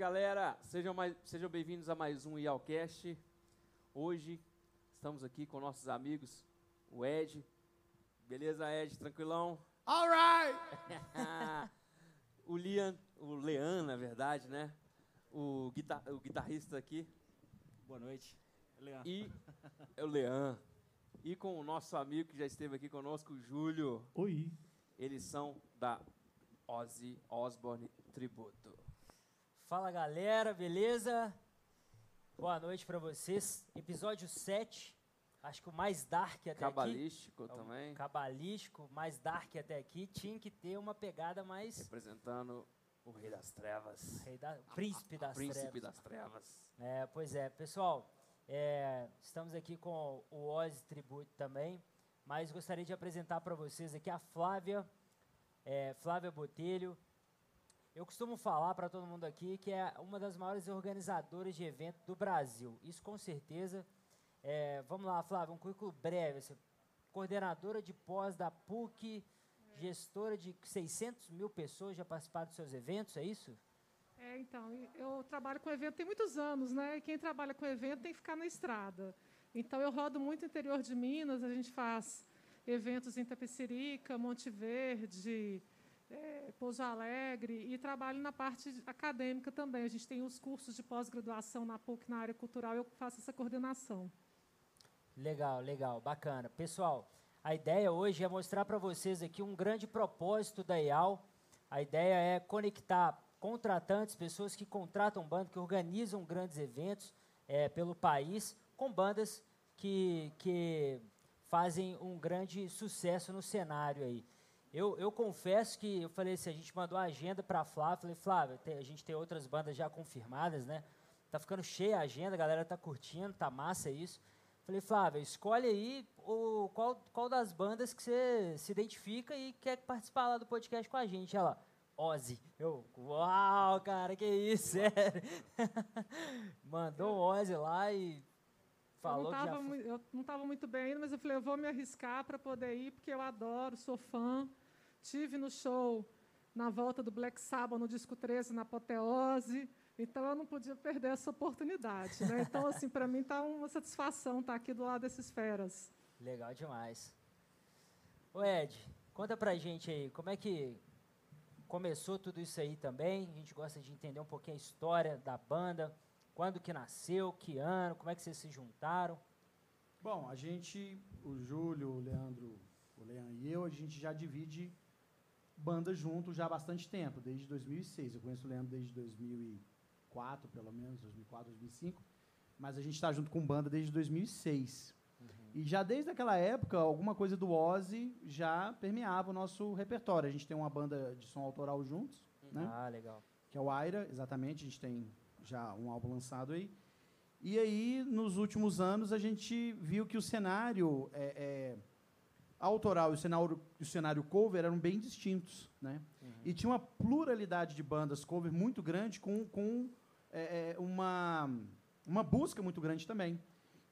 galera. Sejam, mais- sejam bem-vindos a mais um IALCast. Hoje estamos aqui com nossos amigos, o Ed. Beleza, Ed? Tranquilão? All right! o Lian, o Lean, na verdade, né? O, guitar- o guitarrista aqui. Boa noite. Leandro. E é o Lean. E com o nosso amigo que já esteve aqui conosco, o Júlio. Oi. Eles são da Ozzy Osbourne Tributo. Fala galera, beleza? Boa noite pra vocês. Episódio 7, acho que o mais dark até Cabalístico aqui. É o também. Cabalístico, mais dark até aqui. Tinha que ter uma pegada mais. Representando o Rei das Trevas. Rei da- príncipe das Príncipe trevas. das Trevas. É, pois é, pessoal, é, estamos aqui com o Oz Tribute também, mas gostaria de apresentar para vocês aqui a Flávia, é, Flávia Botelho. Eu costumo falar para todo mundo aqui que é uma das maiores organizadoras de evento do Brasil. Isso com certeza. É, vamos lá, Flávia, um currículo breve. Você, coordenadora de pós da PUC, gestora de 600 mil pessoas já participaram dos seus eventos, é isso? É, então, eu trabalho com evento tem muitos anos, né? E quem trabalha com evento tem que ficar na estrada. Então, eu rodo muito no interior de Minas, a gente faz eventos em Tapecerica, Monte Verde, é, Pouso Alegre, e trabalho na parte acadêmica também. A gente tem os cursos de pós-graduação na PUC na área cultural, eu faço essa coordenação. Legal, legal, bacana. Pessoal, a ideia hoje é mostrar para vocês aqui um grande propósito da IAL. A ideia é conectar contratantes, pessoas que contratam bandas, que organizam grandes eventos eh, pelo país, com bandas que, que fazem um grande sucesso no cenário aí. Eu, eu confesso que eu falei assim, a gente mandou a agenda para a Flávia, falei, Flávia, a gente tem outras bandas já confirmadas, né? Tá ficando cheia a agenda, a galera tá curtindo, tá massa isso. Falei, Flávia, escolhe aí o, qual, qual das bandas que você se identifica e quer participar lá do podcast com a gente. Ela, Ozzy. Eu, uau, cara, que isso, sério. Mandou o Ozzy lá e falou eu que não já estava foi. eu não estava muito bem ainda, mas eu falei, eu vou me arriscar para poder ir, porque eu adoro, sou fã. Tive no show na volta do Black Sabbath no disco 13 na Apoteose, então eu não podia perder essa oportunidade, né? Então assim, para mim tá uma satisfação estar aqui do lado desses feras. Legal demais. Ô Ed, conta pra gente aí, como é que começou tudo isso aí também? A gente gosta de entender um pouquinho a história da banda, quando que nasceu, que ano, como é que vocês se juntaram? Bom, a gente, o Júlio, o Leandro, o Leandro e eu, a gente já divide banda junto já há bastante tempo, desde 2006. Eu conheço o Leandro desde 2004, pelo menos, 2004, 2005. Mas a gente está junto com banda desde 2006. E já desde aquela época, alguma coisa do Ozzy já permeava o nosso repertório. A gente tem uma banda de som autoral juntos, né? Ah, legal. que é o Aira, exatamente. A gente tem já um álbum lançado aí. E aí, nos últimos anos, a gente viu que o cenário é, é, autoral e o cenário, o cenário cover eram bem distintos. Né? E tinha uma pluralidade de bandas cover muito grande, com, com é, é, uma, uma busca muito grande também.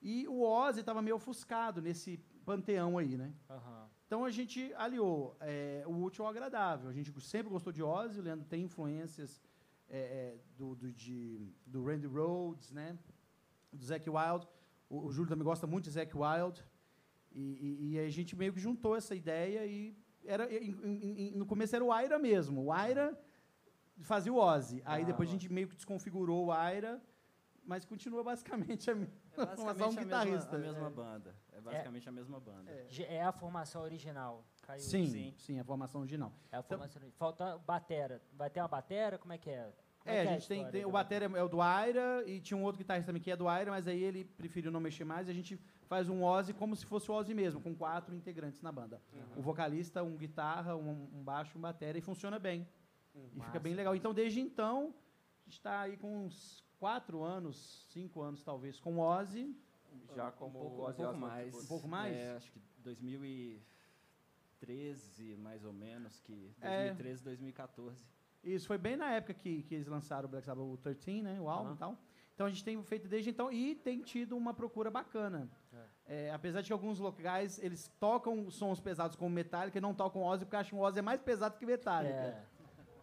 E o Ozzy estava meio ofuscado nesse panteão aí, né? Aham. Então a gente aliou é, o útil ao agradável. A gente sempre gostou de Ozzy, o Leandro tem influências é, é, do, do, de, do Randy Rhodes, né? do Zac Wild. O, o Júlio também gosta muito de Zac Wild. E, e- e a gente meio que juntou essa ideia e era, em- em- no começo era o Aira mesmo. O Aira fazia o Ozzy. Aí Ah, depois a gente meio que desconfigurou o Aira, mas continua basicamente a mesma. É basicamente um a, mesma, guitarrista, a mesma é. banda. É basicamente a mesma banda. É. É a formação original. Caiu. Sim, sim, Sim. a formação original. É a formação original. Falta batera. Vai ter uma batera? Como é que é? Como É, que a a gente tem, história tem- da o bater é o do Aira e tinha um outro guitarrista também que é do Aira, mas aí ele preferiu não mexer mais e a gente faz um Ozzy como se fosse o Ozzy mesmo, com quatro integrantes na banda. Um vocalista, um guitarra, um, um baixo, um batera e funciona bem. e fica bem legal. Então, desde então, a gente está aí com uns quatro anos, cinco anos talvez, com o Ozzy. Já um como pouco, um Ozzy pouco Osbourne mais. Um pouco mais? É, acho que 2013, mais ou menos, que É. 2013, 2014. Isso foi bem na época que, que eles lançaram o Black Sabbath, o 13, né? O álbum Aham. e tal. Então a gente tem feito desde então e tem tido uma procura bacana. É, apesar de que alguns locais eles tocam sons pesados como Metallica e não tocam Ozzy porque acham o Ozzy é mais pesado que Metallica. É,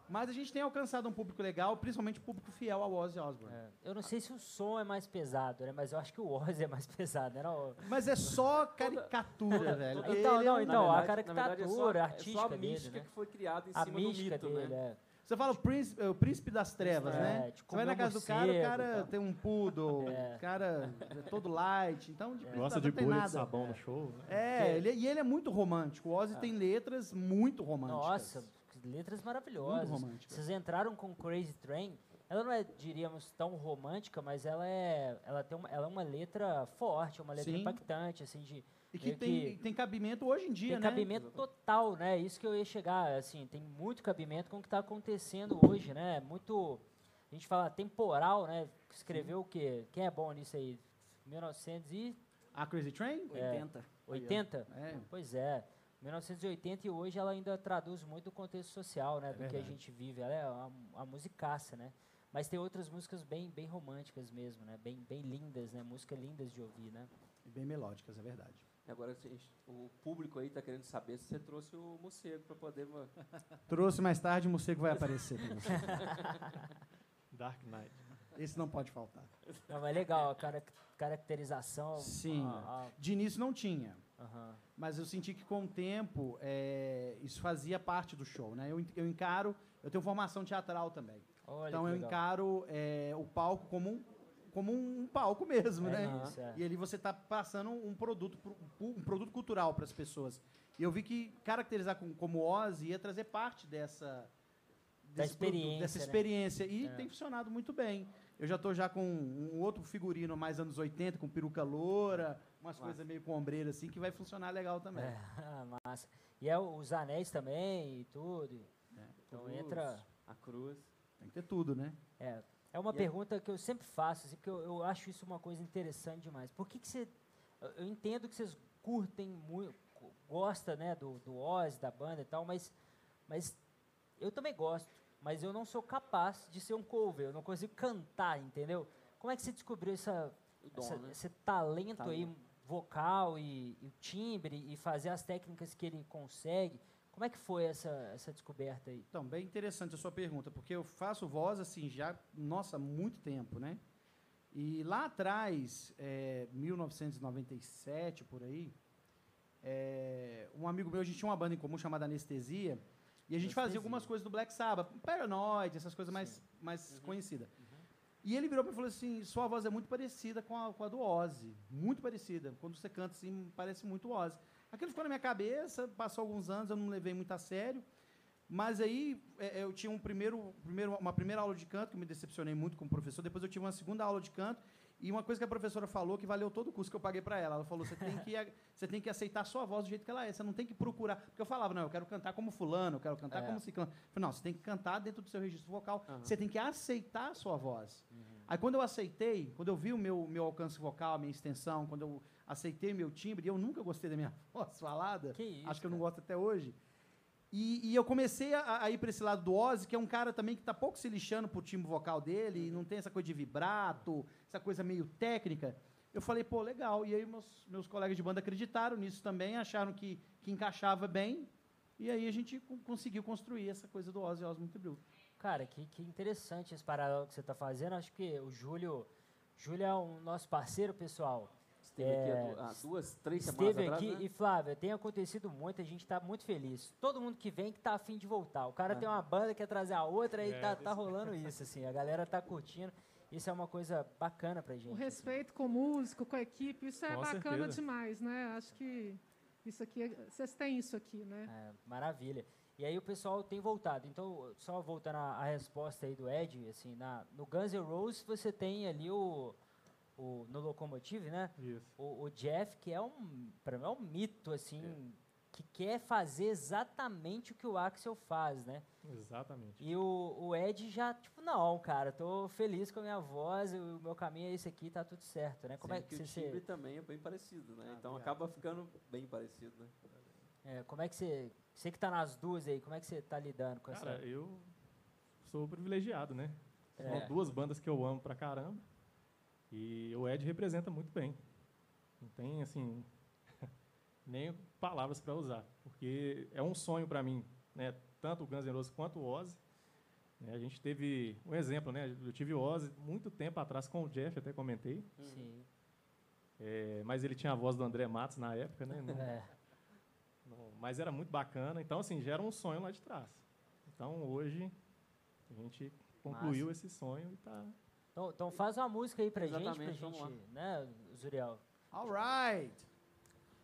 Mas a gente tem alcançado um público legal, principalmente o público fiel ao Ozzy Osbourne. é. Eu não sei se o som é mais pesado, né? Mas eu acho que o Ozzy é mais pesado, né? Não, Mas é só caricatura, velho. Então, é não, então, Na a verdade- na verdade, é só- caricatura é artística só a dele, mística né? que foi criada em A cima mística do mito, dele, né? é. Você fala o príncipe, o príncipe das trevas, É, né? de Você vai na casa do cara, o cara tem um poodle, É. o cara é todo light, então de príncipe Gosta de bolha de sabão no show, né? É, ele- e ele é muito romântico. O Ozzy tem letras muito românticas. Nossa, letras maravilhosas. Muito românticas. Vocês entraram com Crazy Train. Ela não é, diríamos, tão romântica, mas ela é, ela tem uma, ela é uma letra forte, uma letra Sim. impactante, assim, de E que meio tem, tem cabimento hoje em dia, tem né? cabimento total, né? Isso que eu ia chegar, assim, tem muito cabimento com o que está acontecendo hoje, né? Muito, a gente fala temporal, né? Escreveu o quê? Quem é bom nisso aí? 1980? A Crazy Train? 80. É. Pois é. 1980 e hoje ela ainda traduz muito o contexto social, né? do que a verdade. gente vive. Ela é uma, uma musicaça, né? Mas tem outras músicas bem, bem românticas mesmo, né? Bem, bem lindas, né? Músicas lindas de ouvir, né? E bem melódicas, é verdade. Agora, o público aí tá querendo saber se você trouxe o morcego para poder... Trouxe mais tarde, o morcego vai aparecer. Dark Knight. Esse não pode faltar. Não, mas legal, a cara- caracterização. Sim. a- De início não tinha. Mas eu senti que com o tempo é, isso fazia parte do show, né? Eu, eu encaro, eu tenho formação teatral também. Olha então eu legal. encaro é, o palco como um, como um palco mesmo, É né? isso, é. E ali você está passando um produto, pro- um produto cultural para as pessoas. E eu vi que caracterizar com- como Ozzy ia trazer parte dessa produto, experiência, dessa né? experiência e É. tem funcionado muito bem. Eu já estou já com um outro figurino mais anos 80 com peruca loura, umas Massa. coisas meio com ombreira assim que vai funcionar legal também. É, massa. E é os anéis também e tudo. Então Cruz, entra. A cruz. Tem que ter tudo, né? É, é uma E aí- pergunta que eu sempre faço, assim, porque eu, eu acho isso uma coisa interessante demais. Por que, que você. eu- entendo que vocês curtem muito, gosta né, do, do Oz, da banda e tal, mas, mas eu também gosto. Mas eu não sou capaz de ser um cover, eu não consigo cantar, entendeu? Como é que você descobriu essa, dom, essa- né? esse talento, aí Talento. vocal e, e o timbre e fazer as técnicas que ele consegue? Como é que foi essa, essa descoberta aí? Então, bem interessante a sua pergunta, porque eu faço voz assim já, nossa, há muito tempo, né? E lá atrás, é, 1997, por aí, é, um amigo meu, a gente tinha uma banda em comum chamada Anestesia, e a gente fazia Anestesia. algumas coisas do Black Sabbath, Paranoid, essas coisas mais, mais conhecidas. E ele virou para mim e falou assim, sua voz é muito parecida com a, com a do Ozzy, muito parecida. Quando você canta assim, parece muito Ozzy. Aquilo ficou na minha cabeça, passou alguns anos, eu não levei muito a sério. Mas aí é, eu tinha um primeiro, primeiro, uma primeira aula de canto, que eu me decepcionei muito com o professor. Depois eu tive uma segunda aula de canto. E uma coisa que a professora falou que valeu todo o curso que eu paguei para ela. Ela falou: você tem, que, você tem que aceitar a sua voz do jeito que ela é. Você não tem que procurar. Porque eu falava: não, eu quero cantar como Fulano, eu quero cantar É. como Ciclano. Eu falei: não, você tem que cantar dentro do seu registro vocal. Aham. Você tem que aceitar a sua voz. Uhum. Aí quando eu aceitei, quando eu vi o meu, meu alcance vocal, a minha extensão, quando eu aceitei meu timbre, e eu nunca gostei da minha voz falada. Que isso, acho que eu não gosto até hoje. E, e eu comecei a, a ir para esse lado do Ozzy, que é um cara também que está pouco se lixando pro timbre vocal dele, e não tem essa coisa de vibrato, essa coisa meio técnica. Eu falei, pô, legal. E aí meus, meus colegas de banda acreditaram nisso também, acharam que, que encaixava bem. E aí a gente co- conseguiu construir essa coisa do Ozzy Osbourne Tribute. Cara, que, que interessante esse paralelo que você está fazendo. Acho que o Júlio, Júlio é um nosso parceiro, pessoal. Esteve aqui há É, du- há duas, três semanas Esteve atrás, aqui né? e, Flávia, tem acontecido muito, a gente está muito feliz. Todo mundo que vem que tá afim de voltar. O cara É. tem uma banda, quer trazer a outra e É, tá, tá rolando isso, assim. A galera tá curtindo. Isso é uma coisa bacana pra gente. O assim. respeito com o músico, com a equipe, isso é Com bacana certeza. demais, né? Acho que isso aqui, é- vocês têm isso aqui, né? É, maravilha. E aí o pessoal tem voltado. Então, só voltando à, à resposta aí do Ed, assim, na, no Guns N' Roses você tem ali o, o no Locomotive, né? Isso. O, o Jeff, que é um, para mim é um mito, assim, que quer fazer exatamente o que o Axel faz, né? Exatamente. E o, o Ed já, tipo, não, cara, tô feliz com a minha voz, o meu caminho é esse aqui, tá tudo certo, né? Como é Sendo que o você, timbre também é bem parecido, né? Ah, então obrigado. acaba ficando bem parecido, né? é, como é que você, você que tá nas duas aí, como é que você tá lidando com Cara, essa... eu sou privilegiado, né? São É. duas bandas que eu amo pra caramba. E o Ed representa muito bem. Não tem, assim, nem palavras para usar. Porque é um sonho para mim, né? Tanto o Guns N' Roses quanto o Ozzy. né? A gente teve um exemplo, né? Eu tive o Ozzy muito tempo atrás com o Jeff, até comentei. Sim. É, mas ele tinha a voz do André Matos na época, né? Não- É. não- mas era muito bacana. Então, assim, já era um sonho lá de trás. Então, hoje, a gente concluiu esse sonho e está Então, então faz uma música aí pra gente, pra Exatamente, vamos lá. gente, né, Zuriel? All right.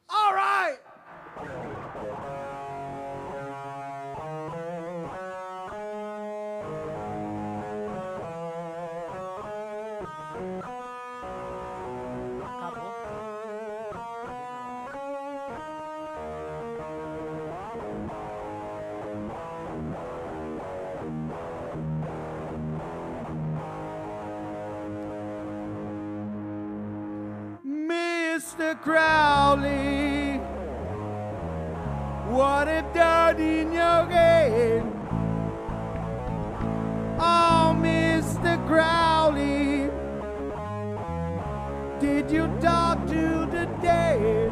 All right. What a done in your game. Oh, Mr. Crowley, did you talk to the dead?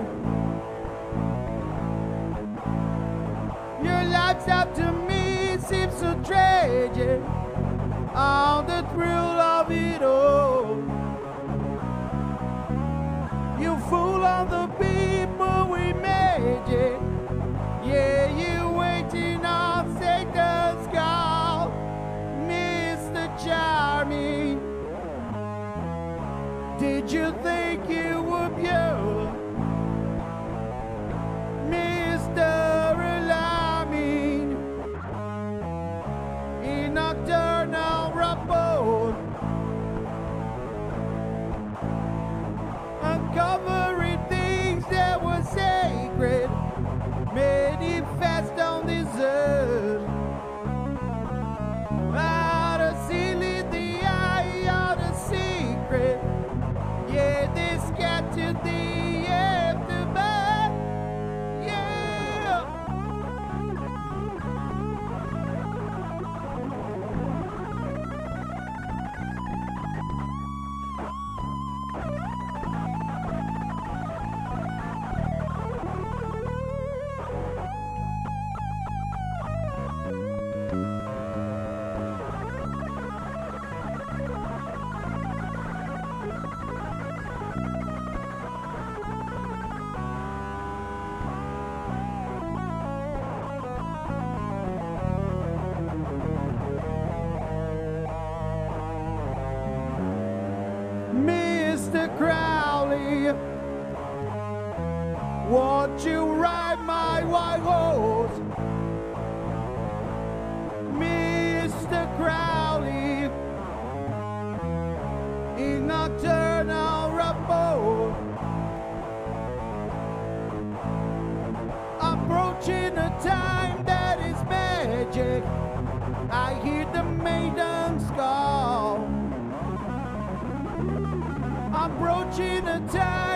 Your life's up to me seems so tragic. Oh, the thrill of it all. You fool all the people Did you think you Mr. Crowley, won't you ride my white horse? Mr. Crowley, in nocturnal report. Approaching a time that is magic. I hear the maiden's 家。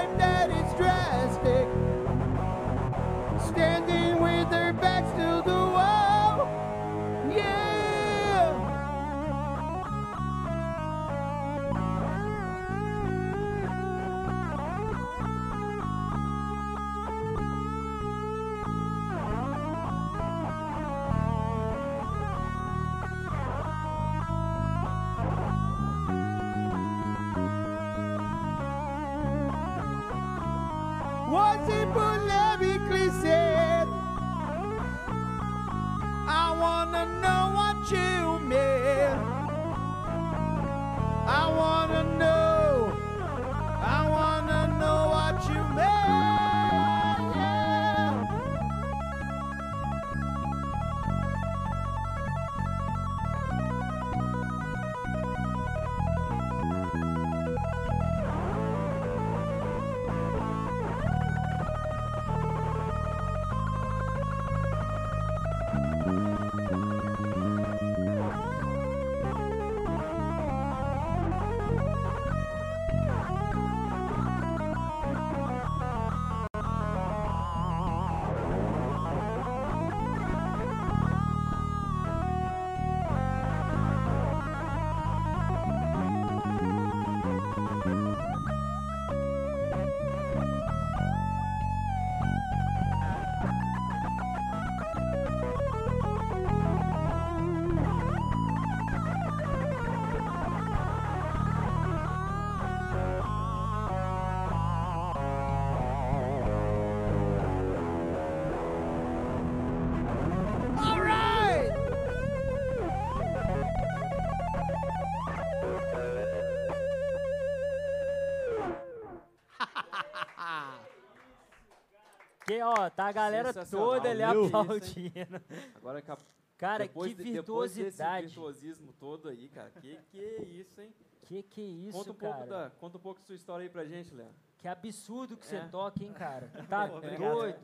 Ó, tá a galera toda ali Valeu. aplaudindo. Agora que a- Cara, depois que de- depois desse virtuosidade. virtuosismo todo aí, cara. Que que é isso, hein? Que que é isso, conta um cara? pouco da, conta um pouco da sua história aí pra gente, Léo. Que absurdo que você É. toca, hein, cara? Tá doido?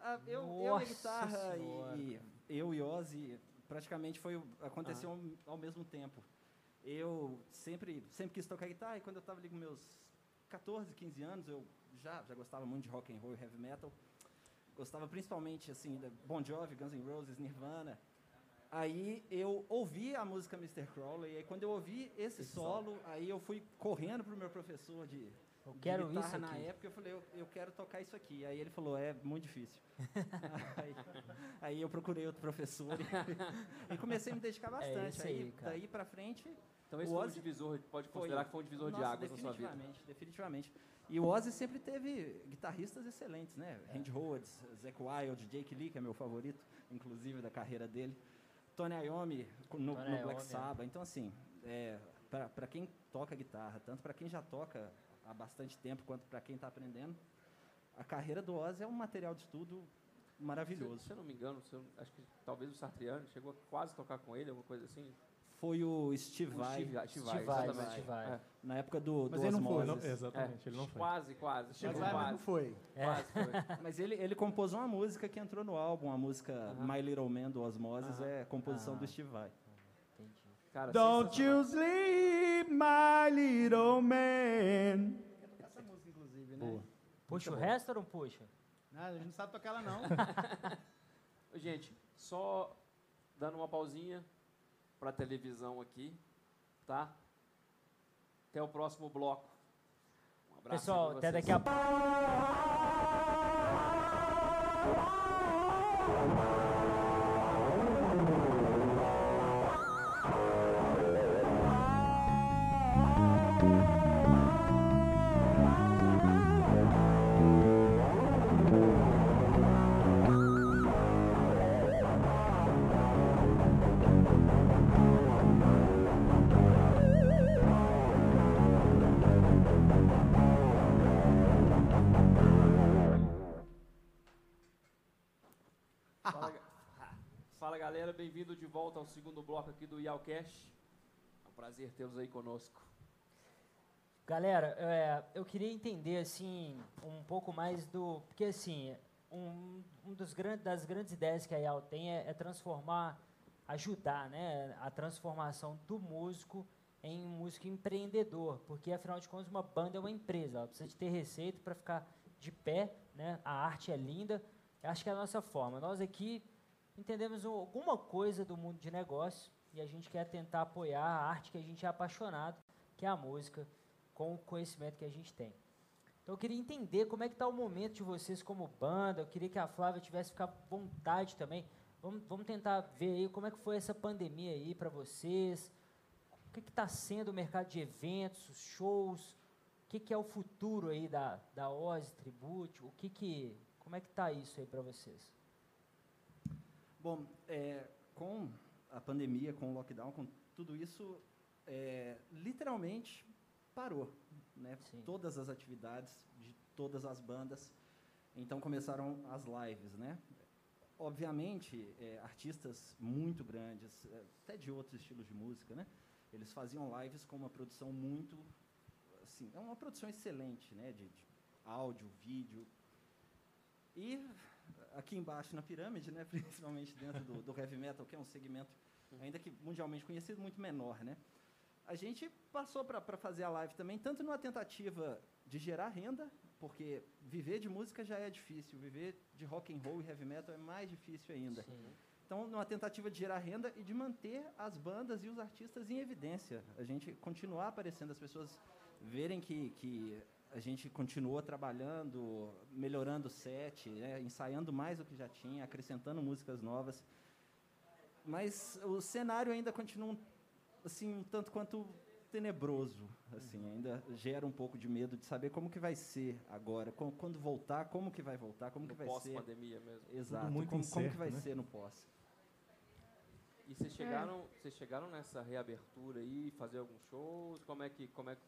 Ah, eu, eu e guitarra Senhora. e, e eu e Ozzy praticamente foi aconteceu ao, ao mesmo tempo. Eu sempre sempre quis tocar guitarra e quando eu estava ali com meus 14, 15 anos, eu já já gostava muito de rock and roll e heavy metal. Gostava principalmente assim da Bon Jovi, Guns N' Roses, Nirvana. Aí eu ouvi a música Mr. Crowley e aí quando eu ouvi esse, Esse solo, aí eu fui correndo pro meu professor de Eu de quero guitarra isso na época, eu falei, eu, eu quero tocar isso aqui. Aí ele falou, é muito difícil. aí, aí eu procurei outro professor e, e comecei a me dedicar bastante. É aí, aí, daí pra frente, Então esse O foi um divisor, pode foi- considerar que foi um divisor de nossa, águas na sua vida. definitivamente, definitivamente. E o Ozzy sempre teve guitarristas excelentes, né? Randy Rhoads, Zac Wild, Jake Lee, que é meu favorito, inclusive, da carreira dele. Tony Iommi no, Tony no Black Iommi, é. Sabbath. Então, assim, é, para quem toca guitarra, tanto para quem já toca há bastante tempo, quanto para quem está aprendendo, a carreira do Ozzy é um material de estudo maravilhoso. Se, se eu não me engano, eu- acho que talvez o Sartriano chegou a quase tocar com ele, alguma coisa assim. Foi o Steve Vai, Steve Vai, Steve Vai, Steve Vai, É, na época do, Mas do ele não foi, Osmosis. Não, exatamente, ele não foi. Quase, quase. Chegou mas quase. não foi. É. Quase foi. Mas ele, ele compôs uma música que entrou no álbum, a música Aham. My Little Man do Osmosis, Aham. é composição Ah. do Steve Vai. Entendi. Cara, Don't you sleep, my little man. Essa música, inclusive, né? Boa. Puxa o Muito bom. resto ou não puxa? A gente não sabe tocar ela, não. Gente, só dando uma pausinha para televisão aqui, tá? Até o próximo bloco. Um abraço Pessoal, até daqui a vocês. Fala galera, bem-vindo de volta ao segundo bloco aqui do Yalcast. É um prazer tê-los aí conosco. Galera, é, eu queria entender assim um pouco mais do, porque assim um, um dos grandes das grandes ideias que a IAL tem é, é transformar, ajudar, né, a transformação do músico em um músico empreendedor, porque afinal de contas uma banda é uma empresa, ela precisa de ter receita para ficar de pé, né? A arte é linda, acho que é a nossa forma. Nós aqui entendemos um- alguma coisa do mundo de negócio e a gente quer tentar apoiar a arte que a gente é apaixonado, que é a música com o conhecimento que a gente tem. Então eu queria entender como é que está o momento de vocês como banda. Eu queria que a Flávia tivesse ficar à vontade também. Vamos, vamos tentar ver aí como é que foi essa pandemia aí para vocês. O que está sendo o mercado de eventos, os shows? O que, que é o futuro aí da, da Oz Tribute? O que que, como é que está isso aí para vocês? Bom, é, com a pandemia, com o lockdown, com tudo isso, é, literalmente parou. Né? Sim. Todas as atividades de todas as bandas. Então começaram as lives, né? Obviamente, é, artistas muito grandes, é, até de outros estilos de música, né? Eles faziam lives com uma produção muito, assim, é uma produção excelente, né? De, de áudio, vídeo. E aqui embaixo na pirâmide, né? Principalmente dentro do, do heavy metal, que é um segmento ainda que mundialmente conhecido, muito menor, né? A gente passou para fazer a live também, tanto numa tentativa de gerar renda, porque viver de música já é difícil, viver de rock and roll e heavy metal é mais difícil ainda. Sim. Então, numa tentativa de gerar renda e de manter as bandas e os artistas em evidência. A gente continuar aparecendo, as pessoas verem que, que a gente continuou trabalhando, melhorando o set, né, ensaiando mais do que já tinha, acrescentando músicas novas. Mas o cenário ainda continua um, assim, um tanto quanto tenebroso, assim, ainda gera um pouco de medo de saber como que vai ser agora, quando voltar, como que vai voltar, como que No vai ser. pós-pandemia mesmo. Exato, muito como, como que incerto, vai né? ser no pós. E vocês chegaram, vocês chegaram nessa reabertura aí, fazer alguns shows? Como é que, como é que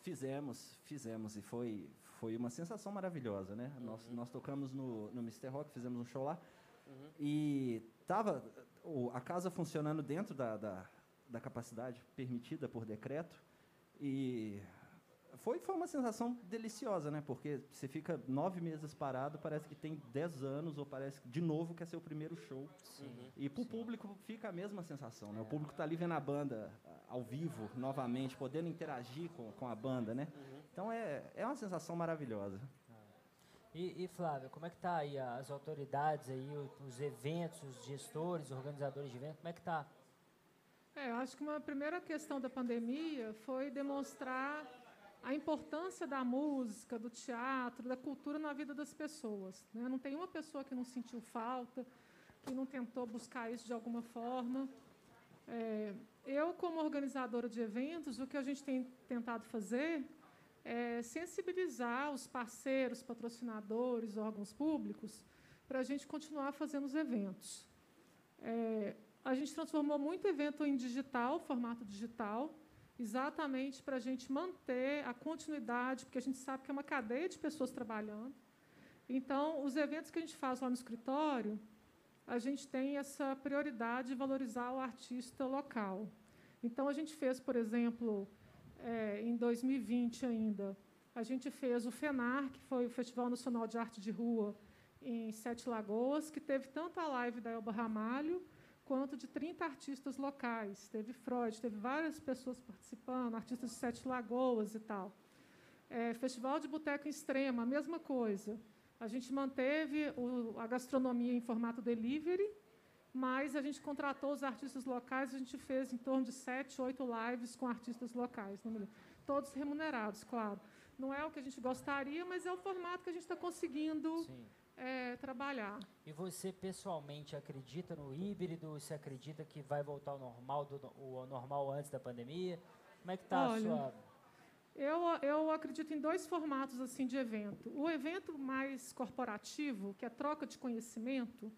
Fizemos, fizemos e foi foi uma sensação maravilhosa, né? Uhum. Nós, nós tocamos no, no Mr. Rock, fizemos um show lá Uhum. e tava o, a casa funcionando dentro da, da, da capacidade permitida por decreto e foi, foi uma sensação deliciosa, né? Porque você fica nove meses parado, parece que tem dez anos, ou parece que de novo que é seu primeiro show. Uhum. E para o público fica a mesma sensação, né? O público está ali vendo a banda ah, ao vivo, novamente, podendo interagir com, com a banda, né? Uhum. Então é, é uma sensação maravilhosa. E, e Flávia, como é que tá aí as autoridades aí, os eventos, os gestores, os organizadores de eventos, como é que tá? É, eu acho que uma primeira questão da pandemia foi demonstrar a importância da música, do teatro, da cultura na vida das pessoas. né? Não tem uma pessoa que não sentiu falta, que não tentou buscar isso de alguma forma. É, eu, como organizadora de eventos, o que a gente tem tentado fazer é sensibilizar os parceiros, patrocinadores, órgãos públicos, para a gente continuar fazendo os eventos. É, a gente transformou muito evento em digital, formato digital, exatamente para a gente manter a continuidade, porque a gente sabe que é uma cadeia de pessoas trabalhando. Então, os eventos que a gente faz lá no escritório, a gente tem essa prioridade de valorizar o artista local. Então, a gente fez, por exemplo, eh, em 2020 ainda, a gente fez o FENAR, que foi o Festival Nacional de Arte de Rua, em Sete Lagoas, que teve tanto a live da Elba Ramalho, quanto de 30 artistas locais. Teve Freud, teve várias pessoas participando, artistas de Sete Lagoas e tal. É, Festival de Boteco Extrema, a mesma coisa. A gente manteve o- a gastronomia em formato delivery, mas a gente contratou os artistas locais, a gente fez em torno de sete, oito lives com artistas locais, lembro. todos remunerados, claro. Não é o que a gente gostaria, mas é o formato que a gente está conseguindo Sim. É, trabalhar. E você pessoalmente acredita no híbrido? Você acredita que vai voltar ao normal, do, o normal antes da pandemia? Como é que está a sua... Eu, eu acredito em dois formatos assim de evento. O evento mais corporativo, que é troca de conhecimento,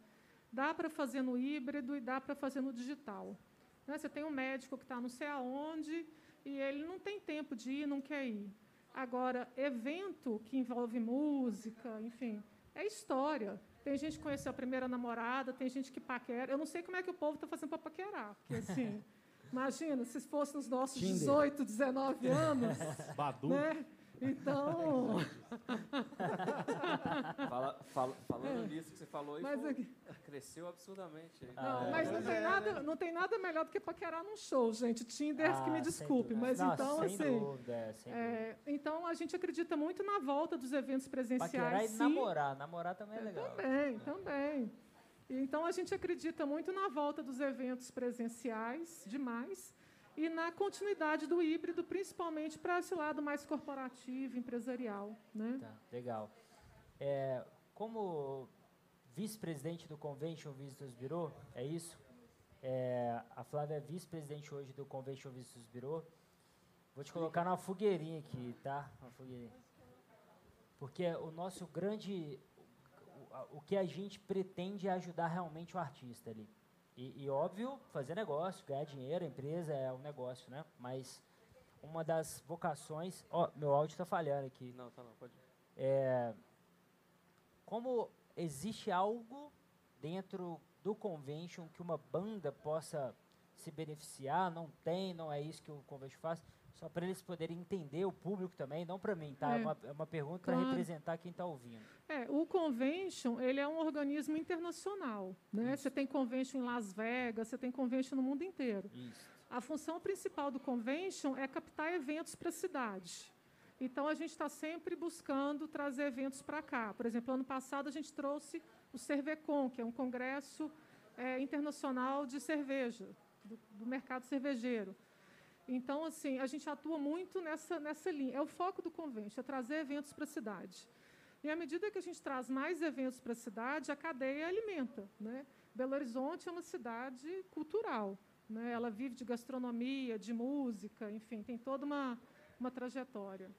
dá para fazer no híbrido e dá para fazer no digital. Né? Você tem um médico que está não sei aonde e ele não tem tempo de ir, não quer ir. Agora, evento que envolve música, enfim, é história. Tem gente que conheceu a primeira namorada, tem gente que paquera. Eu não sei como é que o povo está fazendo para paquerar. Porque, assim, imagina, se fosse nos nossos Tinder. 18, 19 anos, Badu. né? Então, Fala- fala- falando nisso que você falou, aí, mas, aqui- cresceu absurdamente. aí. não, é. mas não, tem nada, não tem nada melhor do que paquerar num show, gente. Tinder, que me Ah, desculpe, mas Não, então, sem assim. Dúvida, é, sem dúvida. é, então, a gente acredita muito na volta dos eventos Paquerar presenciais. e sim. namorar. Namorar também é legal. Também, também. E, Então, a gente acredita muito na volta dos eventos presenciais, demais, e na continuidade do híbrido, principalmente para esse lado mais corporativo, empresarial. Né? Tá, legal. É, como vice-presidente do Convention Visitors Bureau, é isso? É, a Flávia é vice-presidente hoje do Convention Visitors Bureau. Vou te colocar numa fogueirinha aqui, tá? Uma fogueirinha. Porque o nosso grande... O, o que a gente pretende é ajudar realmente o artista ali. E, e, óbvio, fazer negócio, ganhar dinheiro, a empresa é um negócio, né? Mas uma das vocações... Ó, meu áudio está falhando aqui. Não, tá não, pode. É, como existe algo dentro do convention que uma banda possa se beneficiar, não tem, não é isso que o convention faz, só para eles poderem entender, o público também, não para mim, tá? É, É. uma, é uma pergunta para Claro. representar quem está ouvindo. É, o convention ele é um organismo internacional. Né? Você tem convention em Las Vegas, você tem convention no mundo inteiro. Isso. A função principal do convention é captar eventos para a cidade. Então, a gente está sempre buscando trazer eventos para cá. Por exemplo, ano passado, a gente trouxe o Cervecon, que é um congresso é, internacional de cerveja, do, do mercado cervejeiro. Então, assim, a gente atua muito nessa, nessa linha. É o foco do convention, é trazer eventos para a cidade. E à medida que a gente traz mais eventos para a cidade, a cadeia alimenta. Né? Belo Horizonte é uma cidade cultural. Né? Ela vive de gastronomia, de música, enfim, tem toda uma, uma trajetória.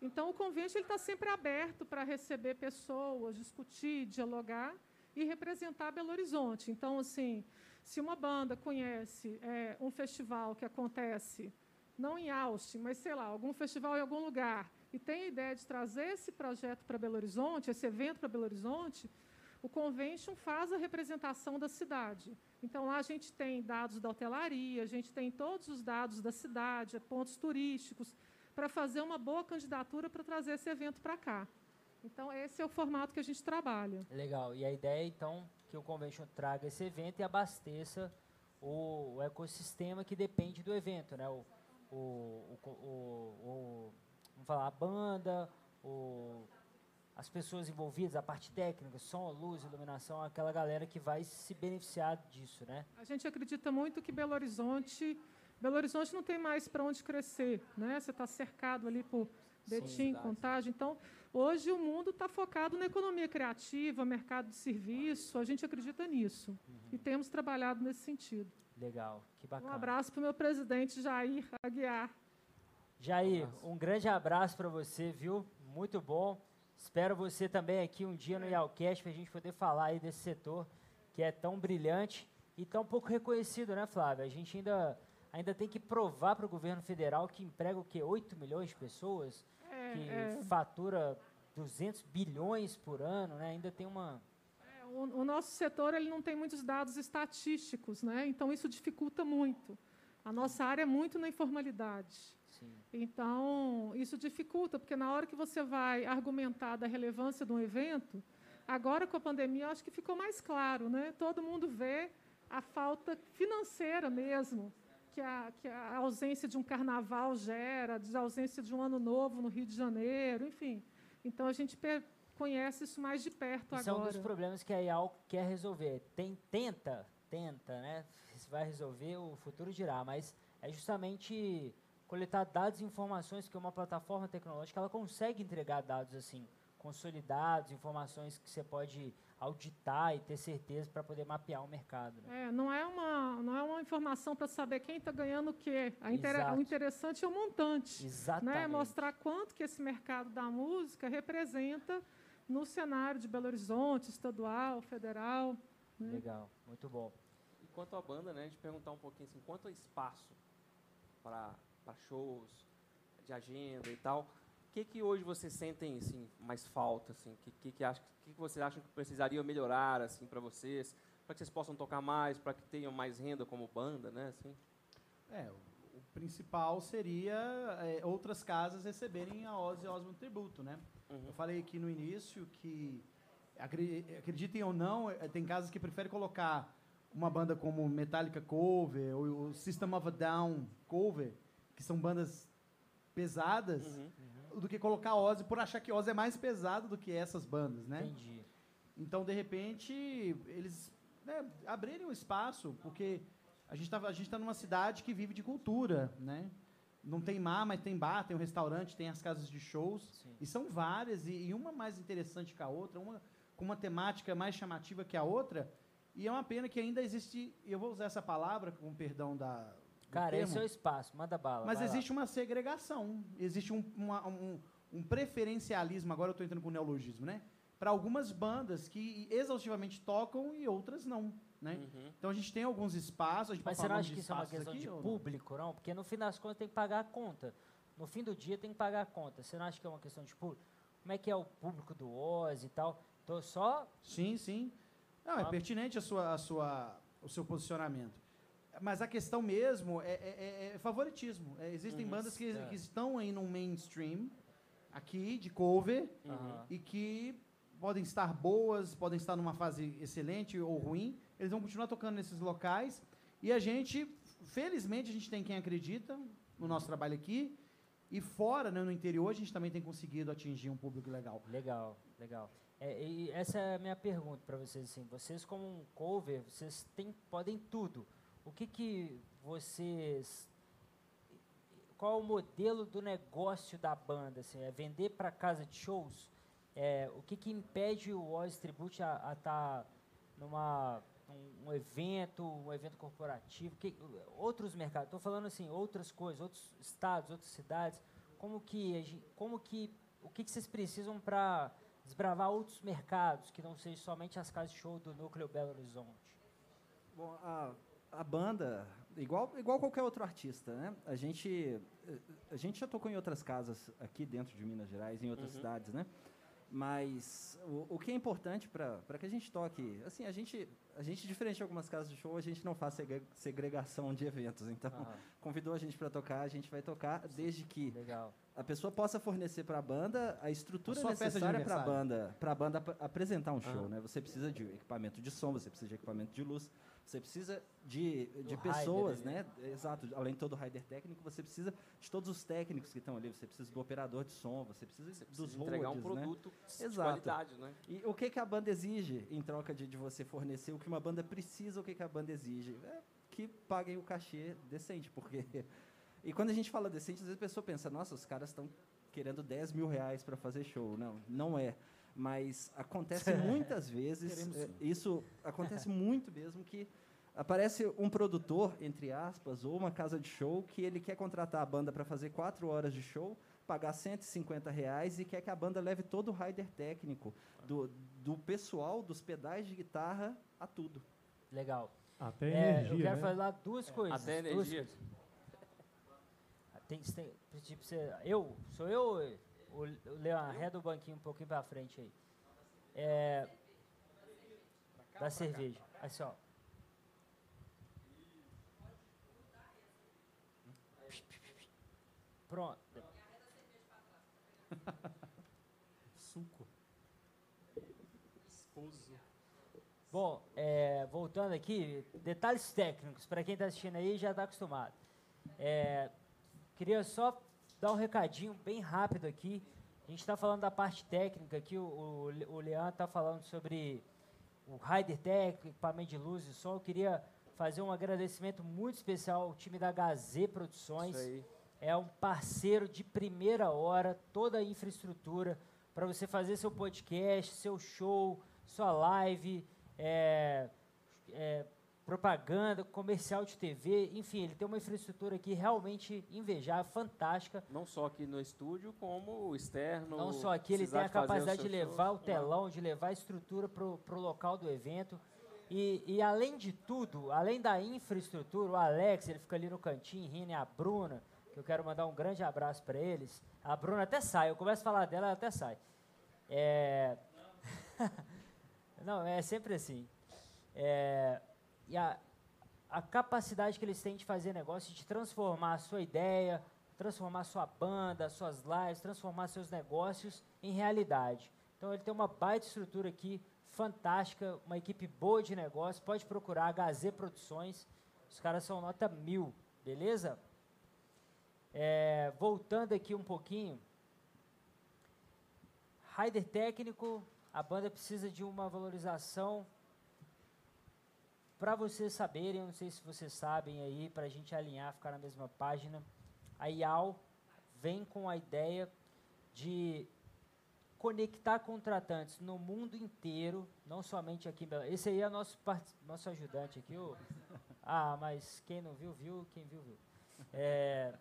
Então, o convênio está sempre aberto para receber pessoas, discutir, dialogar e representar Belo Horizonte. Então, assim, se uma banda conhece é, um festival que acontece não em Austin, mas sei lá, algum festival em algum lugar, e tem a ideia de trazer esse projeto para Belo Horizonte, esse evento para Belo Horizonte, o convention faz a representação da cidade. Então lá a gente tem dados da hotelaria, a gente tem todos os dados da cidade, pontos turísticos, para fazer uma boa candidatura para trazer esse evento para cá. Então esse é o formato que a gente trabalha. Legal. E a ideia então que o convention traga esse evento e abasteça o, o ecossistema que depende do evento, né? O, o, o, o vamos falar a banda, o as pessoas envolvidas, a parte técnica, som, luz, iluminação, aquela galera que vai se beneficiar disso, né? A gente acredita muito que Belo Horizonte, Belo Horizonte não tem mais para onde crescer, né? Você está cercado ali por Betim, Contagem. Então, hoje o mundo está focado na economia criativa, mercado de serviço. A gente acredita nisso uhum. e temos trabalhado nesse sentido. Legal, que bacana. Um abraço para o meu presidente Jair Aguiar. Jair, um grande abraço para você, viu? Muito bom. Espero você também aqui um dia no Yalcast para a gente poder falar aí desse setor que é tão brilhante e tão pouco reconhecido, né, Flávia? A gente ainda, ainda tem que provar para o governo federal que emprega o quê? 8 milhões de pessoas, é, que é. fatura 200 bilhões por ano, né? Ainda tem uma... É, o, o, nosso setor ele não tem muitos dados estatísticos, né? Então isso dificulta muito. A nossa área é muito na informalidade. Sim. Então, isso dificulta, porque na hora que você vai argumentar da relevância de um evento, agora com a pandemia, eu acho que ficou mais claro, né? Todo mundo vê a falta financeira mesmo, que a, que a ausência de um carnaval gera, a ausência de um ano novo no Rio de Janeiro, enfim. Então, a gente conhece isso mais de perto Isso agora. é um dos problemas que a IAL quer resolver. Tem, tenta, tenta, né? Se vai resolver, o futuro dirá, mas é justamente coletar dados e informações, que uma plataforma tecnológica, ela consegue entregar dados assim, consolidados, informações que você pode auditar e ter certeza para poder mapear o mercado. Né? É, não é uma não é uma informação para saber quem está ganhando o quê. Inter, o interessante é o montante. Né? Exatamente. Né? Mostrar quanto que esse mercado da música representa no cenário de Belo Horizonte, estadual, federal. Né? Legal, muito bom. E quanto à banda, né, a gente perguntar um pouquinho assim, quanto ao espaço para para shows, de agenda e tal. O que, que hoje vocês sentem assim, mais falta? Assim? O que, que, que, acha, que, que vocês acham que precisariam melhorar assim, para vocês? Para que vocês possam tocar mais, para que tenham mais renda como banda, né? Assim? É, o, o principal seria é, outras casas receberem a Ozzy Osbourne Tributo, né? Uhum. Eu falei aqui no início que, acreditem ou não, é, tem casas que preferem colocar uma banda como Metallica cover ou o System of a Down cover que são bandas pesadas, uhum. Do que colocar Ozzy por achar que Ozzy é mais pesado do que essas bandas, né? Entendi. Então, de repente, eles né, abrirem um espaço, porque a gente está tá numa cidade que vive de cultura, né? Não tem mar, mas tem bar, tem um restaurante, tem as casas de shows, Sim. e são várias, e, e, uma mais interessante que a outra, uma com uma temática mais chamativa que a outra, e é uma pena que ainda existe, eu vou usar essa palavra, com perdão da, Cara, termo. esse é o espaço, manda bala. Mas existe lá. uma segregação, existe um, uma, um, um preferencialismo, agora eu estou entrando com o neologismo, né? Para algumas bandas que exaustivamente tocam e outras não. Né? Uhum. Então a gente tem alguns espaços. A gente Mas você não acha que isso é uma questão aqui, de público, não? Porque no fim das contas tem que pagar a conta. No fim do dia tem que pagar a conta. Você não acha que é uma questão de público? Como é que é o público do Oz e tal? Tô só. Sim, sim. Não, é pertinente a sua, a sua, o seu posicionamento. Mas a questão mesmo é, é, é, é favoritismo. É, existem uhum, bandas que, que, estão aí no mainstream, aqui, de cover, uhum. e que podem estar boas, podem estar numa fase excelente ou ruim. Eles vão continuar tocando nesses locais. E a gente, felizmente, a gente tem quem acredita no nosso trabalho aqui. E fora, né, no interior, a gente também tem conseguido atingir um público legal. Legal, legal. É, e essa é a minha pergunta para vocês. Assim, vocês, como um cover, vocês têm, podem tudo o que, que vocês. Qual o modelo do negócio da banda? Assim, é vender para casa de shows? É, o que, que impede o Oz Tribute a estar tá numa um, um, evento, um evento corporativo, que, outros mercados, estou falando assim, outras coisas, outros estados, outras cidades, como que, como que, o que, que vocês precisam para desbravar outros mercados, que não sejam somente as casas de show do Núcleo Belo Horizonte? Bom, a, a banda, igual, igual qualquer outro artista, né? A gente, a gente já tocou em outras casas aqui dentro de Minas Gerais, em outras Uhum. cidades, né? Mas o, o que é importante para que a gente toque, assim, a gente, a gente, diferente de algumas casas de show, a gente não faz segre- segregação de eventos. Então, convidou a gente para tocar, a gente vai tocar, desde que legal. a pessoa possa fornecer para a banda a estrutura A necessária para a banda, para a banda ap- apresentar um show, né? Você precisa de equipamento de som, você precisa de equipamento de luz, você precisa de, de pessoas, ali, né? Exato. Além de todo o rider técnico, você precisa de todos os técnicos que estão ali. Você precisa do operador de som, você precisa, Você dos precisa entregar um holds, né? produto de Exato. qualidade, né? E o que, que a banda exige em troca de, de você fornecer? O que uma banda precisa, o que, que a banda exige? É que paguem o cachê decente, porque... E quando a gente fala decente, às vezes a pessoa pensa, nossa, os caras estão querendo 10 mil reais para fazer show. Não, não é. Mas acontece muitas vezes, Queremos é, sim. isso acontece muito mesmo, que aparece um produtor, entre aspas, ou uma casa de show, que ele quer contratar a banda para fazer quatro horas de show, pagar 150 reais e quer que a banda leve todo o rider técnico, do, do pessoal, dos pedais de guitarra a tudo. Legal. Até É, energia, eu quero né? falar duas coisas. Até energia. coisas. Tem, tem, tipo, você, eu, sou eu, o, o Leon, arreda o banquinho um pouquinho pra frente aí. É, da cerveja. Assim, ó. Pronto. Suco. Esposo. Bom, é, voltando aqui, detalhes técnicos, para quem está assistindo aí já está acostumado. É, queria só dar um recadinho bem rápido aqui. A gente está falando da parte técnica aqui, o, o, o Leandro está falando sobre o rider técnico, equipamento de luz e som. Eu queria fazer um agradecimento muito especial ao time da HZ Produções é um parceiro de primeira hora, toda a infraestrutura para você fazer seu podcast, seu show, sua live, é, é, propaganda, comercial de TV, enfim, ele tem uma infraestrutura aqui realmente invejável, fantástica. Não só aqui no estúdio, como externo. Não só aqui, ele tem a capacidade de levar show. o telão, de levar a estrutura para o local do evento. E, e além de tudo, além da infraestrutura, o Alex, ele fica ali no cantinho rindo, e a Bruna, que eu quero mandar um grande abraço para eles. A Bruna até sai, eu começo a falar dela, ela até sai. É... Não, é sempre assim. É... E a, a capacidade que eles têm de fazer negócio, de transformar a sua ideia, transformar sua banda, suas lives, transformar seus negócios em realidade. Então ele tem uma baita estrutura aqui, fantástica, uma equipe boa de negócio. Pode procurar HZ Produções. Os caras são nota mil, beleza? É, voltando aqui um pouquinho. Rider técnico, a banda precisa de uma valorização para vocês saberem, eu não sei se vocês sabem aí, para a gente alinhar, ficar na mesma página, a IAL vem com a ideia de conectar contratantes no mundo inteiro, não somente aqui em Belo Esse aí é nosso, part- nosso ajudante aqui. O, ah, mas quem não viu, viu. Quem viu, viu. É,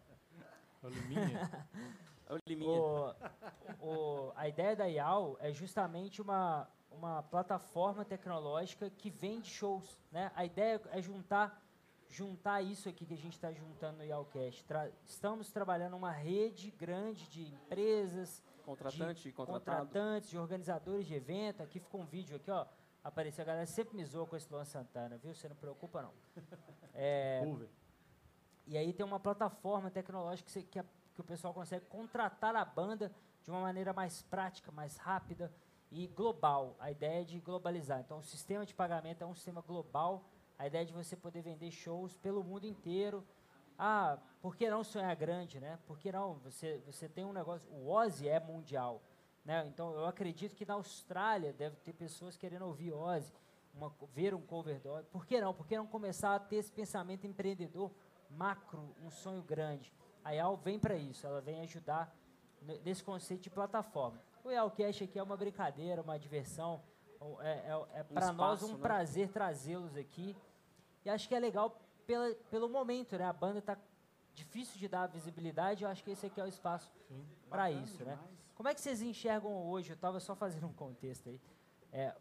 Alumínio. É o Liminha. o, o, a ideia da IAL é justamente uma, uma plataforma tecnológica que vende shows. Né? A ideia é juntar, juntar isso aqui que a gente está juntando no IALcast. Tra estamos trabalhando uma rede grande de empresas, Contratante e contratado. contratantes, de organizadores de evento. Aqui ficou um vídeo aqui, ó. Apareceu, a galera sempre me zoa com esse Luan Santana, viu? Você não preocupa, não. É, e aí tem uma plataforma tecnológica que, você- que a- que o pessoal consegue contratar a banda de uma maneira mais prática, mais rápida e global. A ideia de globalizar. Então, o sistema de pagamento é um sistema global. A ideia de você poder vender shows pelo mundo inteiro. Ah, por que não sonhar grande, né? Por que não? Você, você tem um negócio... O Ozzy é mundial, né? Então, eu acredito que na Austrália deve ter pessoas querendo ouvir Ozzy, uma, ver um cover do. Por que não? Por que não começar a ter esse pensamento empreendedor macro, um sonho grande? A IAL vem para isso, ela vem ajudar ne- nesse conceito de plataforma. O IALcast aqui é uma brincadeira, uma diversão, um- é, é, é para nós um né? prazer trazê-los aqui. E acho que é legal pela, pelo momento, né? A banda está difícil de dar visibilidade, eu acho que esse aqui é o espaço para isso, né? Como é que vocês enxergam hoje? Eu estava só fazendo um contexto aí. É,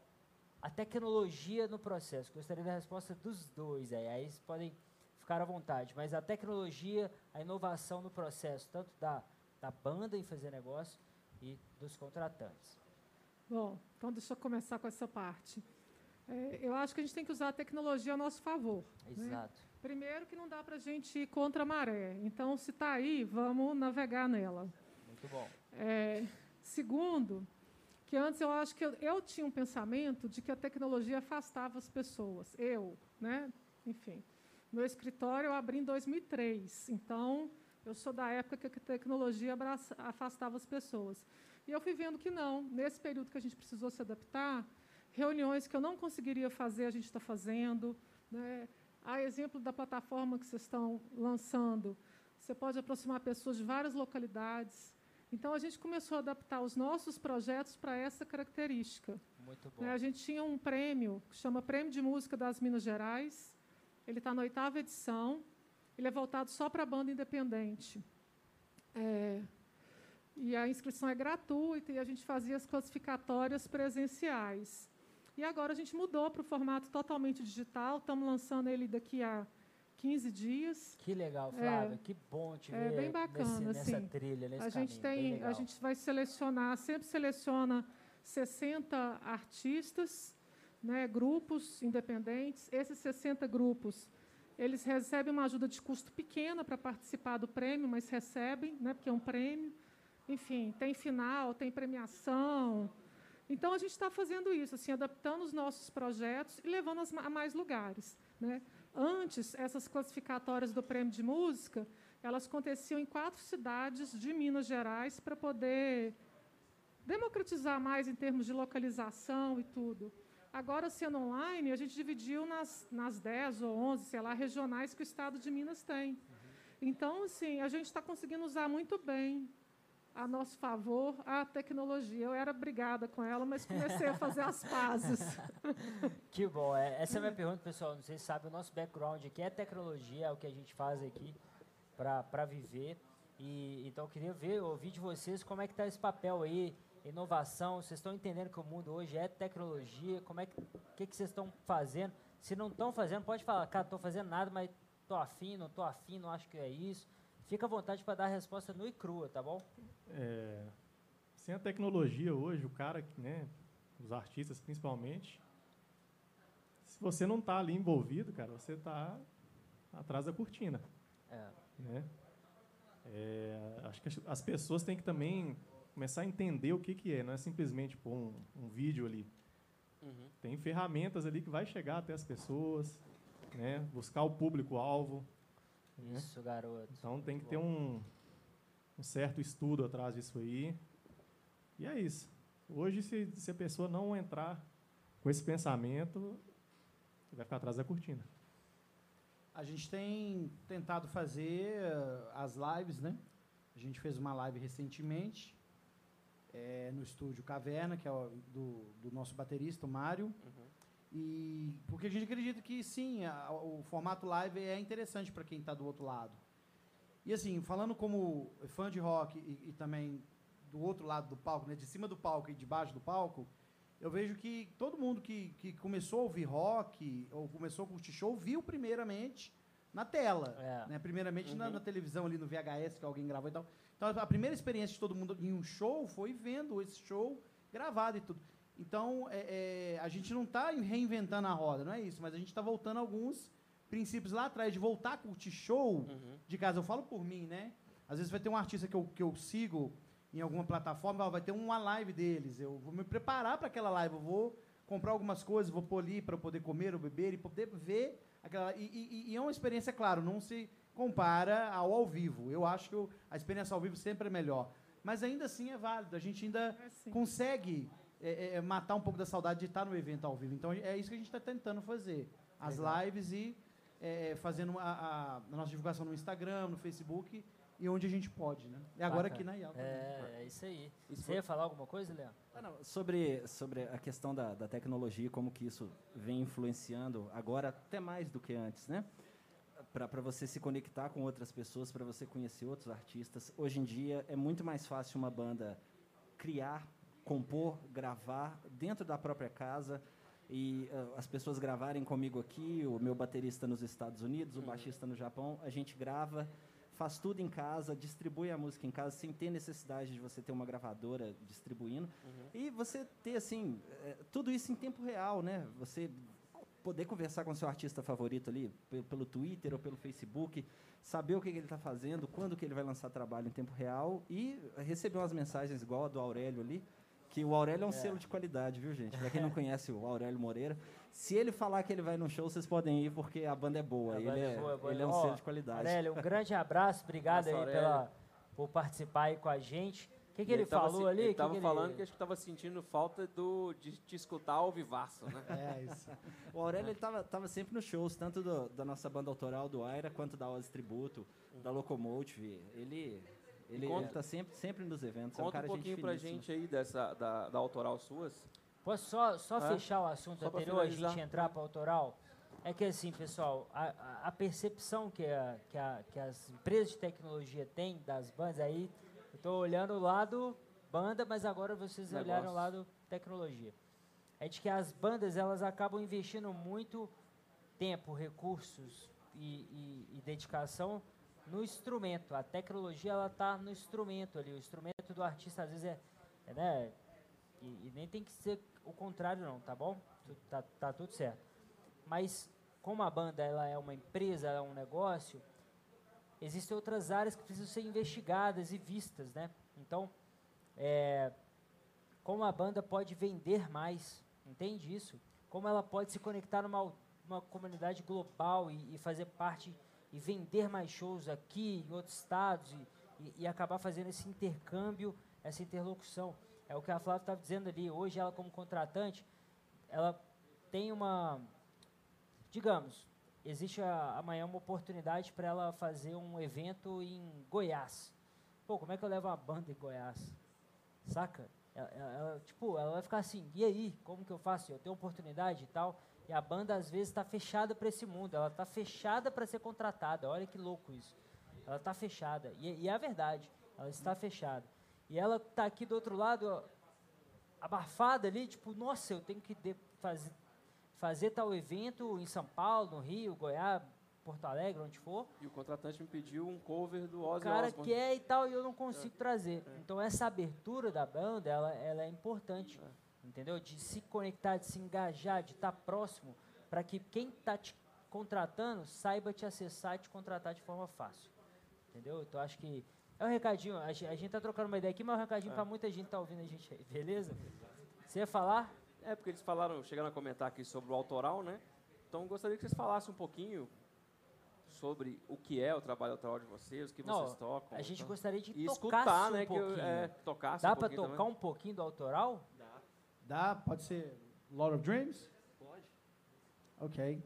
a tecnologia no processo. Gostaria da resposta dos dois aí. Aí vocês podem ficar à vontade. Mas a tecnologia, a inovação no processo, tanto da, da banda em fazer negócio e dos contratantes. Bom, então deixa eu começar com essa parte. É, eu acho que a gente tem que usar a tecnologia a nosso favor. né? Exato. Primeiro que não dá para a gente ir contra a maré. Então, se está aí, vamos navegar nela. Muito bom. É, segundo, que antes eu acho que eu, eu tinha um pensamento de que a tecnologia afastava as pessoas. Eu, né? Enfim, meu escritório eu abri em 2003. Então, eu sou da época que a tecnologia abraça, afastava as pessoas. E eu fui vendo que não. Nesse período que a gente precisou se adaptar, reuniões que eu não conseguiria fazer, a gente está fazendo. Né? A exemplo da plataforma que vocês estão lançando, você pode aproximar pessoas de várias localidades. Então, a gente começou a adaptar os nossos projetos para essa característica. Muito bom. Né, A gente tinha um prêmio que chama Prêmio de Música das Minas Gerais. Ele está na oitava edição. Ele é voltado só para a banda independente. É, e a inscrição é gratuita e a gente fazia as classificatórias presenciais. E agora a gente mudou para o formato totalmente digital. Estamos lançando ele daqui a 15 dias. Que legal, Flávia. Que bom te É ver bem bacana, nesse, nessa assim. trilha, nesse a gente caminho. bem tem, a gente vai selecionar, sempre seleciona 60 artistas, né, grupos independentes. Esses 60 grupos, eles recebem uma ajuda de custo pequena para participar do prêmio, mas recebem, né, porque é um prêmio. Enfim, tem final, tem premiação. Então a gente está fazendo isso, assim, adaptando os nossos projetos e levando a mais lugares, né? Antes, essas classificatórias do Prêmio de Música, elas aconteciam em quatro cidades de Minas Gerais para poder democratizar mais em termos de localização e tudo. Agora, sendo online, a gente dividiu nas, nas 10 ou 11, sei lá, regionais que o Estado de Minas tem. Então, assim, a gente está conseguindo usar muito bem a nosso favor a tecnologia. Eu era brigada com ela, mas comecei a fazer as pazes. Que bom. É, essa é a minha pergunta, pessoal. Não sei se sabe, o nosso background aqui é tecnologia, é o que a gente faz aqui para viver. E, então, eu queria ver, ouvir de vocês como é que está esse papel aí, inovação. Vocês estão entendendo que o mundo hoje é tecnologia? Como é que, que, que vocês estão fazendo? Se não estão fazendo, pode falar, cara, estou fazendo nada, mas estou afim, não estou afim, não acho que é isso. Fica à vontade para dar a resposta nua e crua, tá bom? É, sem a tecnologia hoje, o cara, né, os artistas principalmente, se você não está ali envolvido, cara, você está atrás da cortina, É, né? É, acho que as- as pessoas têm que também começar a entender o que que é, não é simplesmente pôr um, um vídeo ali. Uhum. Tem ferramentas ali que vai chegar até as pessoas, né? Buscar o público-alvo. né? isso, garoto. Então tem que ter um, um certo estudo atrás disso aí. E é isso. Hoje, se, se a pessoa não entrar com esse pensamento, vai ficar atrás da cortina. A gente tem tentado fazer eh, as lives, né? A gente fez uma live recentemente eh, no estúdio Caverna, que é o do, do nosso baterista, o Mário. Uhum. E porque a gente acredita que sim, a- o formato live é interessante para quem está do outro lado. E assim, falando como fã de rock e, e também do outro lado do palco, né, de cima do palco e de baixo do palco, eu vejo que todo mundo que, que começou a ouvir rock ou começou a curtir show viu primeiramente na tela, É. né? Primeiramente na, Uhum. na televisão ali no VHS que alguém gravou e tal. Então a primeira experiência de todo mundo em um show foi vendo esse show gravado e tudo. Então é, é, a gente não está reinventando a roda, não é isso, mas a gente está voltando a alguns princípios lá atrás de voltar a curtir show Uhum. de casa. Eu falo por mim, né? Às vezes vai ter um artista que eu, que eu sigo em alguma plataforma, vai ter uma live deles. Eu vou me preparar para aquela live, eu vou comprar algumas coisas, vou pôr ali para poder comer ou beber e poder ver aquela. E, e- e é uma experiência, claro, não se compara ao ao vivo. Eu acho que a experiência ao vivo sempre é melhor. Mas ainda assim é válido. A gente ainda É consegue é, é, matar um pouco da saudade de estar no evento ao vivo. Então é isso que a gente está tentando fazer. As Legal. lives e é, fazendo a, a- a nossa divulgação no Instagram, no Facebook e onde a gente pode, né? E agora Bacana. aqui na IAL. também. É, é isso aí. Isso Você ia falar alguma coisa, Leandro? Ah, não, sobre, sobre a questão da, da tecnologia, como que isso vem influenciando agora até mais do que antes, né? Para você se conectar com outras pessoas, para você conhecer outros artistas. Hoje em dia é muito mais fácil uma banda criar, compor, gravar dentro da própria casa. e uh, as pessoas gravarem comigo aqui, o meu baterista nos Estados Unidos, o Uhum. baixista no Japão, a gente grava, faz tudo em casa, distribui a música em casa sem ter necessidade de você ter uma gravadora distribuindo. Uhum. E você ter, assim, eh, tudo isso em tempo real, né? Você poder conversar com o seu artista favorito ali, pe- pelo Twitter ou pelo Facebook, saber o que, que ele está fazendo, quando que ele vai lançar trabalho em tempo real e receber umas mensagens igual a do Aurélio ali, que o Aurélio é um selo de qualidade, viu, gente? Para quem não conhece o Aurélio Moreira, se ele falar que ele vai no show, vocês podem ir, porque a banda é boa. A ele, é é, boa, é boa. ele é um selo de qualidade. Aurélio, um grande abraço, obrigado Nossa, aí Aurélio. pela, por participar aí com a gente. O que, que ele, tava falou se- ali? Ele estava falando que acho que estava sentindo falta do, de te escutar ao vivaço, né? É isso. O Aurélio ele tava, tava sempre nos shows, tanto do- da nossa banda autoral do Aira, quanto da Oz Tributo, da Locomotive. Ele, ele, Conta- ele tá sempre, sempre nos eventos. é um Conta cara um pouquinho gente pra finíssima. gente aí dessa, da, da autoral suas. Posso só, só É, fechar o assunto só anterior, a gente entrar para o autoral? É que assim, pessoal, a, a- a percepção que, a- que, a- que as empresas de tecnologia têm das bandas aí, estou olhando o lado banda, mas agora vocês Negócio. olharam o lado tecnologia. É de que as bandas elas acabam investindo muito tempo, recursos e, e- e dedicação no instrumento. A tecnologia ela está no instrumento ali. O instrumento do artista às vezes é, é, né? E, e nem tem que ser o contrário não, tá bom? Tá, tá tudo certo. Mas como a banda ela é uma empresa, é um negócio, existem outras áreas que precisam ser investigadas e vistas, né? Então, é, como a banda pode vender mais, entende isso? Como ela pode se conectar numa uma comunidade global e, e fazer parte e vender mais shows aqui em outros estados e, e- e acabar fazendo esse intercâmbio, essa interlocução. É o que a Flávia estava dizendo ali. Hoje ela como contratante, ela tem uma, digamos, existe a- amanhã uma oportunidade para ela fazer um evento em Goiás. Pô, como é que eu levo uma banda em Goiás? Saca? Ela, ela- ela, tipo, ela vai ficar assim, e aí, como que eu faço? Eu tenho oportunidade e tal. E a banda, às vezes, está fechada para esse mundo. Ela está fechada para ser contratada. Olha que louco isso. Ela está fechada. E, e é a verdade. Ela está fechada. E ela está aqui do outro lado, abafada ali, tipo, nossa, eu tenho que fazer, fazer tal evento em São Paulo, no Rio, Goiás, Porto Alegre, onde for. E o contratante me pediu um cover do O Ozzy cara Osbourne. quer e tal, e eu não consigo trazer. Então, essa abertura da banda, ela, ela é importante, entendeu? De se conectar, de se engajar, de estar próximo, para que quem está te contratando saiba te acessar e te contratar de forma fácil. Entendeu? Então, acho que é um recadinho. A gente, a gente tá trocando uma ideia aqui, mas é um recadinho para muita gente que tá ouvindo a gente aí, beleza? Você ia falar? É, porque eles falaram, chegaram a comentar aqui sobre o autoral, né? Então gostaria que vocês falassem um pouquinho sobre o que é o trabalho autoral de vocês, o que Não, vocês tocam. A gente então. gostaria de E escutar, um né? Que eu, pouquinho. é, tocasse Dá um para pouquinho tocar também. um pouquinho do autoral? Dá? Pode ser Lord of Dreams? Pode. Ok.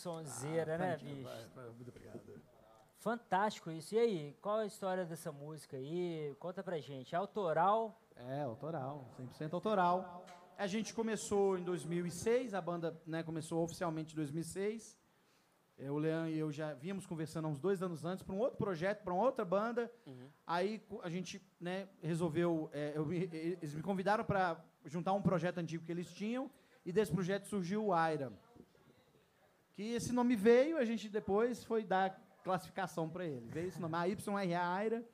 Sonzeira, né, bicho? Muito obrigado. Fantástico isso. E aí, qual a história dessa música aí? Conta pra gente. É autoral? É, autoral, 100% autoral. A gente começou em 2006, a banda né, começou oficialmente em 2006. É, o Leão e eu já vínhamos conversando há uns dois anos antes para um outro projeto, para uma outra banda. Aí co- a gente né, resolveu. é, eu e- eles me convidaram para juntar um projeto antigo que eles tinham, e desse projeto surgiu o Aira. Que esse nome veio, a gente depois foi dar classificação para ele. Veio esse nome, AYRA Aira.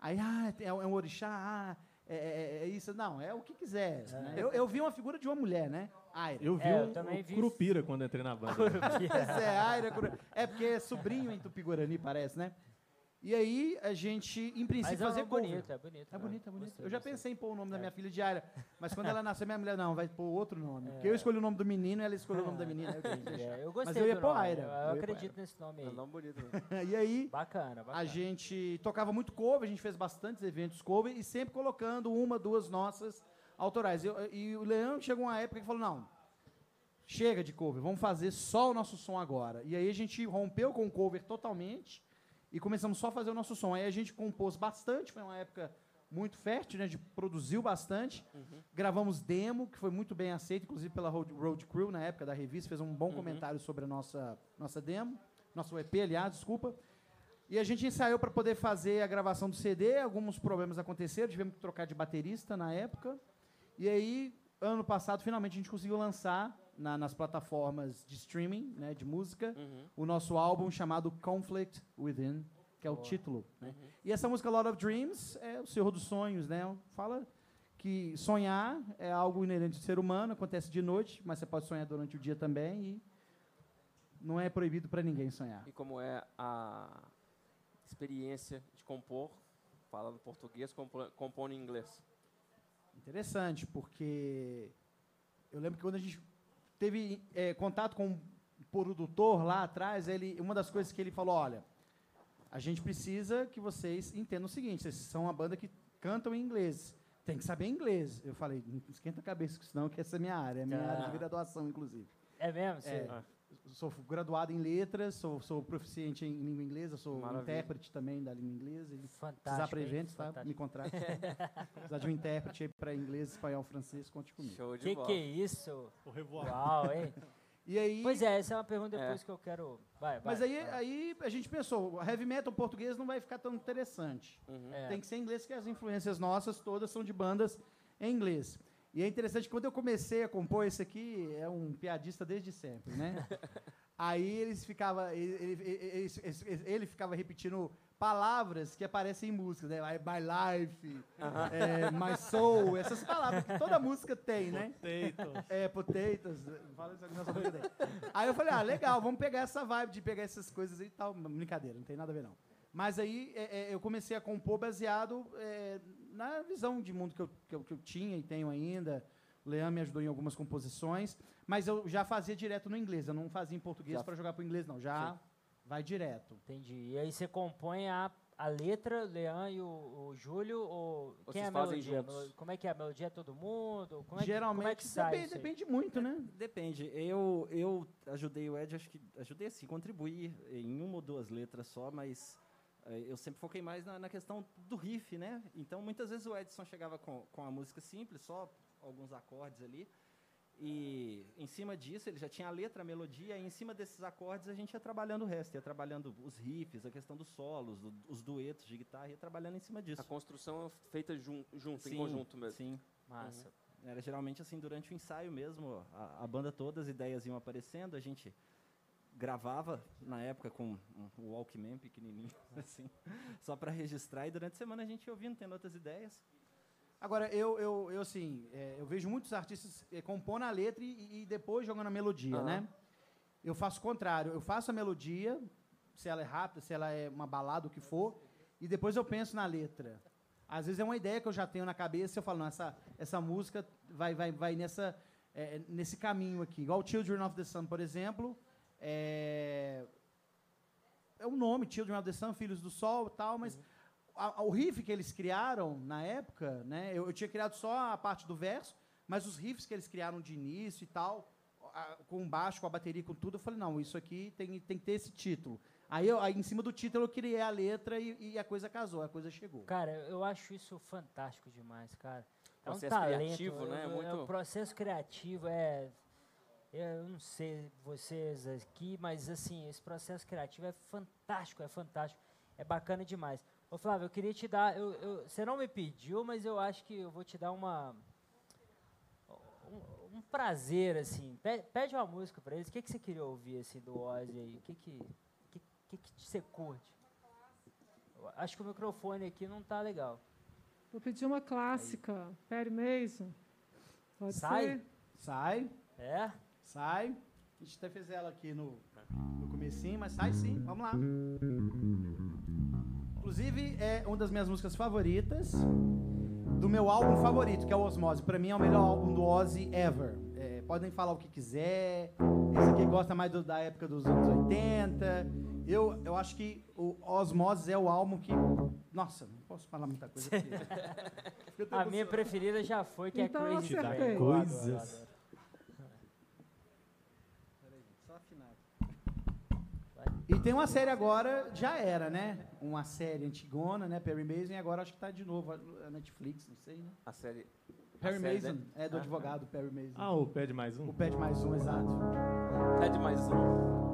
Aí, ah, é, é um orixá, ah, é, é- é isso. Não, é o que quiser. né? Eu, eu vi uma figura de uma mulher, né? Aira. Eu vi É, eu também o vi. Curupira quando entrei na banda. É, Aira. É porque é sobrinho em Tupi-Guarani, parece, né? E aí, a gente, em princípio, Mas é fazer cover. bonito, é bonito. É né? bonito, é bonito. Gostei, Eu já gostei. pensei em pôr o nome da É. minha filha de Aira, mas quando ela nascer, minha mulher, não, vai pôr outro nome. Porque eu escolhi o nome do menino e ela escolheu o nome da menina. aí eu é, eu gostei Mas eu ia pôr Aira, Eu, eu acredito nesse nome É aí. um nome bonito. Né? E aí, Bacana, bacana. a gente tocava muito cover, a gente fez bastantes eventos cover e sempre colocando uma, duas nossas autorais. Eu- e o Leandro chegou uma época que falou: não, chega de cover, vamos fazer só o nosso som agora. E aí a gente rompeu com o cover totalmente e começamos só a fazer o nosso som. Aí a gente compôs bastante, foi uma época muito fértil, né? A gente produziu bastante. Gravamos demo, que foi muito bem aceito, inclusive pela Road, Road Crew, na época da revista, fez um bom comentário sobre a nossa, nossa demo, nosso EP, aliás, desculpa. E a gente ensaiou para poder fazer a gravação do CD, alguns problemas aconteceram, tivemos que trocar de baterista na época. E aí, ano passado, finalmente a gente conseguiu lançar na- nas plataformas de streaming, né, de música, Uhum. o nosso álbum chamado Conflict Within, que é o Boa. título. né? Uhum. E essa música Lot of Dreams é o Senhor dos Sonhos, né? Fala que sonhar é algo inerente do ser humano, acontece de noite, mas você pode sonhar durante o dia também e não é proibido para ninguém sonhar. E como é a experiência de compor, falando português, compo- compondo em inglês? Interessante, porque eu lembro que quando a gente teve é, contato com um produtor lá atrás, ele, uma das coisas que ele falou, olha, a gente precisa que vocês entendam o seguinte, vocês são uma banda que cantam em inglês, tem que saber inglês. Eu falei, não esquenta a cabeça, senão que essa é minha área, é minha Ah. área de graduação, inclusive. É mesmo? É, eu sou graduado em letras, sou, sou proficiente em língua inglesa, sou Maravilha. intérprete também da língua inglesa. e precisar Fantástico. para eventos, tá? Fantástico. Me contrate. precisar de um intérprete para inglês, espanhol, francês, conte comigo. Show de Que bola. que é isso? O revoar. Uau, hein? E aí, Pois é, essa é uma pergunta É. depois que eu quero... Vai, vai. mas aí, vai. aí a gente pensou, heavy metal português não vai ficar tão interessante. Uhum. É. Tem que ser em inglês, que as influências nossas todas são de bandas em inglês. E é interessante, que quando eu comecei a compor esse aqui, é um piadista desde sempre, né? Aí eles ficava, ele, ele, ele- ele- ele ficava repetindo palavras que aparecem em músicas, né? My life, é, my soul, essas palavras que toda música tem, né? Potato. É, potatoes. Aí eu falei, ah, legal, vamos pegar essa vibe de pegar essas coisas e tal. Brincadeira, não tem nada a ver não. Mas aí é, é, eu comecei a compor baseado é, na visão de mundo que eu, que, eu, que eu tinha e tenho ainda. O Leão me ajudou em algumas composições, mas eu já fazia direto no inglês, eu não fazia em português Já- para jogar para o inglês, não. Já vai direto. Entendi. E aí você compõe a, a letra, o Leão e o, o Júlio, ou quem Vocês é a fazem melodia? juntos? Melo- Como é que é? A melodia é todo mundo? Como é que, Geralmente como é que sai depende, isso aí? depende muito, né? Depende. Eu, eu ajudei o Ed, acho que ajudei assim, contribuir em uma ou duas letras só, mas eu sempre foquei mais na, na questão do riff, né? Então, muitas vezes o Edson chegava com, com a música simples, só alguns acordes ali, e em cima disso ele já tinha a letra, a melodia, e em cima desses acordes a gente ia trabalhando o resto, ia trabalhando os riffs, a questão dos solos, o- os duetos de guitarra, ia trabalhando em cima disso. A construção é feita jun, junto, em Sim, conjunto mesmo. Sim. Massa. Era geralmente assim, durante o ensaio mesmo, a, a banda toda, as ideias iam aparecendo, a gente gravava na época com um Walkman pequenininho, assim, só para registrar. E durante a semana a gente ia ouvindo, tendo outras ideias. Agora, eu, eu, eu assim, é, eu vejo muitos artistas é, compondo a letra e, e depois jogando a melodia, Aham. né? Eu faço o contrário. Eu faço a melodia, se ela é rápida, se ela é uma balada, o que for, e depois eu penso na letra. Às vezes é uma ideia que eu já tenho na cabeça e eu falo, não, essa, essa música vai, vai, vai nessa, é, nesse caminho aqui. Igual Children of the Sun, por exemplo, é, é o nome, Children of the Sun, Filhos do Sol e tal, mas a- a- o riff que eles criaram na época, né, eu, eu tinha criado só a parte do verso, mas os riffs que eles criaram de início e tal, a- com o baixo, com a bateria, com tudo, eu falei, não, isso aqui tem, tem que ter esse título. Aí, eu, aí, em cima do título, eu criei a letra e, e a coisa casou, a coisa chegou. Cara, eu acho isso fantástico demais, cara. É um Processo talento. criativo, né? é- é Muito- o processo criativo é. Eu não sei vocês aqui, mas assim, esse processo criativo é fantástico, é fantástico. É bacana demais. Ô Flávio, eu queria te dar. eu- eu- você não me pediu, mas eu acho que eu vou te dar uma. Um, um prazer, assim. Pe- Pede uma música pra eles. O que, que você queria ouvir assim, do Ozzy aí? O que, que, que, que, que você curte? Eu Acho que o microfone aqui não tá legal. Vou pedir uma clássica, Perry Mason. Pode Sai? ser? Sai, É? Sai. A gente até fez ela aqui no, no comecinho, mas sai sim, vamos lá. Inclusive, é uma das minhas músicas favoritas do meu álbum favorito, que é o Osmose. Pra mim é o melhor álbum do Ozzy ever. É, podem falar o que quiser. Esse aqui gosta mais do- da época dos anos 80. Eu, eu acho que o Osmose é o álbum que. Nossa, não posso falar muita coisa aqui. A minha preferida já foi, que Então é Crazy adoro, Coisas. Só afinar. E tem uma série agora, já era, né? Uma série antigona, né? Perry Mason, e agora acho que tá de novo a Netflix, não sei, né? A série. Perry série Mason, é do Ah. advogado Perry Mason. Ah, o pede mais um? O pede mais um, exato. Pede mais um.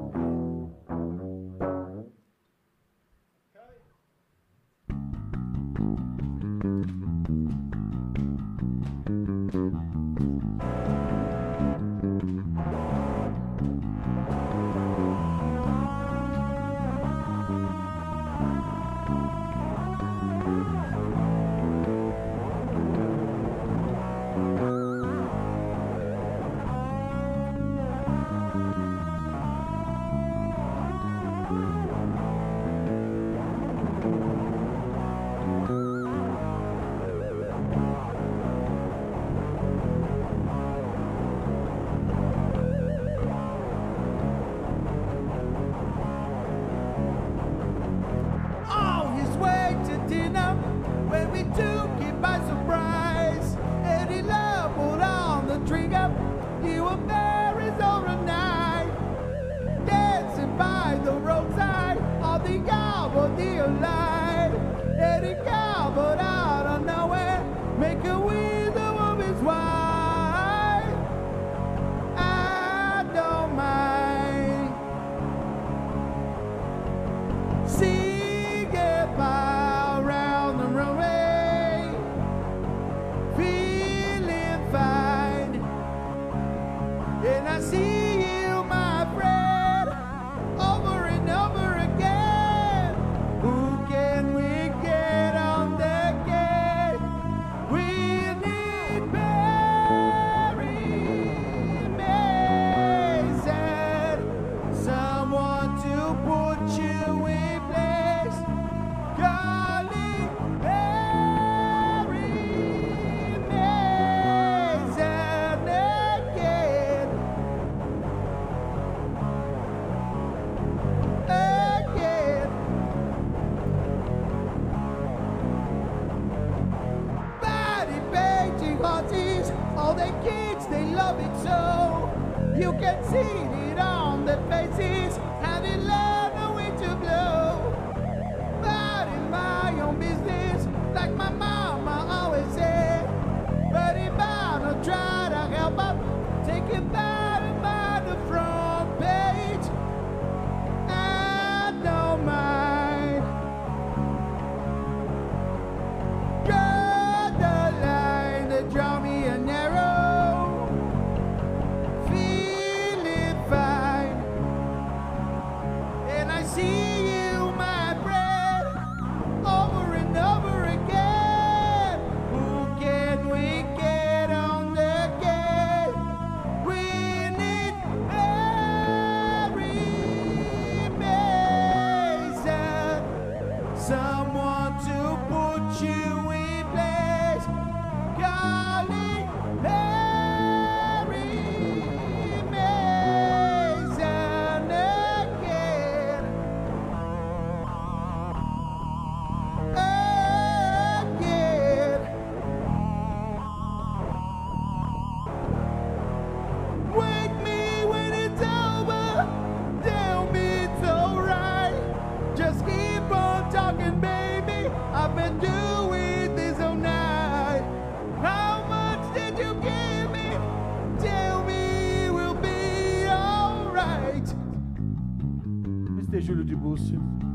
Mr.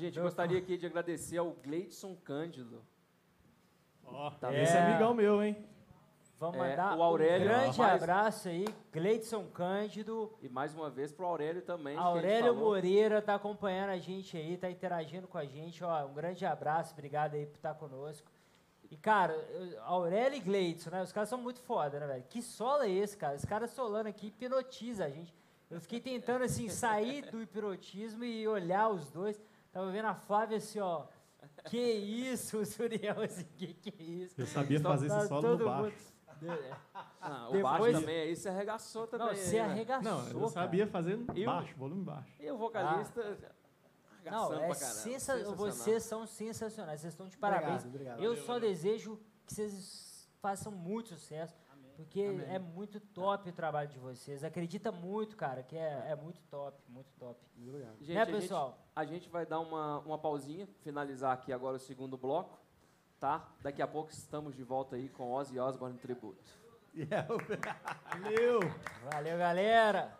Gente, gostaria aqui de agradecer ao Gleidson Cândido. Ó, Tá esse é amigão meu, hein? Vamos É, mandar o Aurélio, um grande rapaz. abraço aí, Gleidson Cândido. E mais uma vez pro Aurélio também. que a gente Aurélio. Moreira tá acompanhando a gente aí, tá interagindo com a gente. Ó, um grande abraço, obrigado aí por estar conosco. E, cara, eu- Aurélio e Gleidson, né? Os caras são muito foda, né, velho? Que solo é esse, cara? Esse cara solando aqui hipnotiza a gente. Eu fiquei tentando, assim, sair do hipnotismo e olhar os dois. Tava vendo a Flávia assim, ó. Que isso, o Suriel, assim, que que é isso? Eu sabia fazer Tá esse solo todo no baixo. mundo- Ah, o Depois- baixo também aí, você arregaçou também. Não, você né? arregaçou, Não, eu cara. sabia fazer Eu- baixo, volume baixo. E o vocalista Não, arregaçando é sensa vocês são sensacionais, vocês estão de parabéns. Obrigado, obrigado. Eu só desejo que vocês façam muito sucesso, porque é muito top o trabalho de vocês. Acredita muito, cara, que é, é muito top, muito top. Gente, né, a gente- pessoal? A gente vai dar uma, uma pausinha, finalizar aqui agora o segundo bloco, tá? Daqui a pouco estamos de volta aí com Ozzy Osbourne Tributo. Yeah. Valeu! Valeu, galera!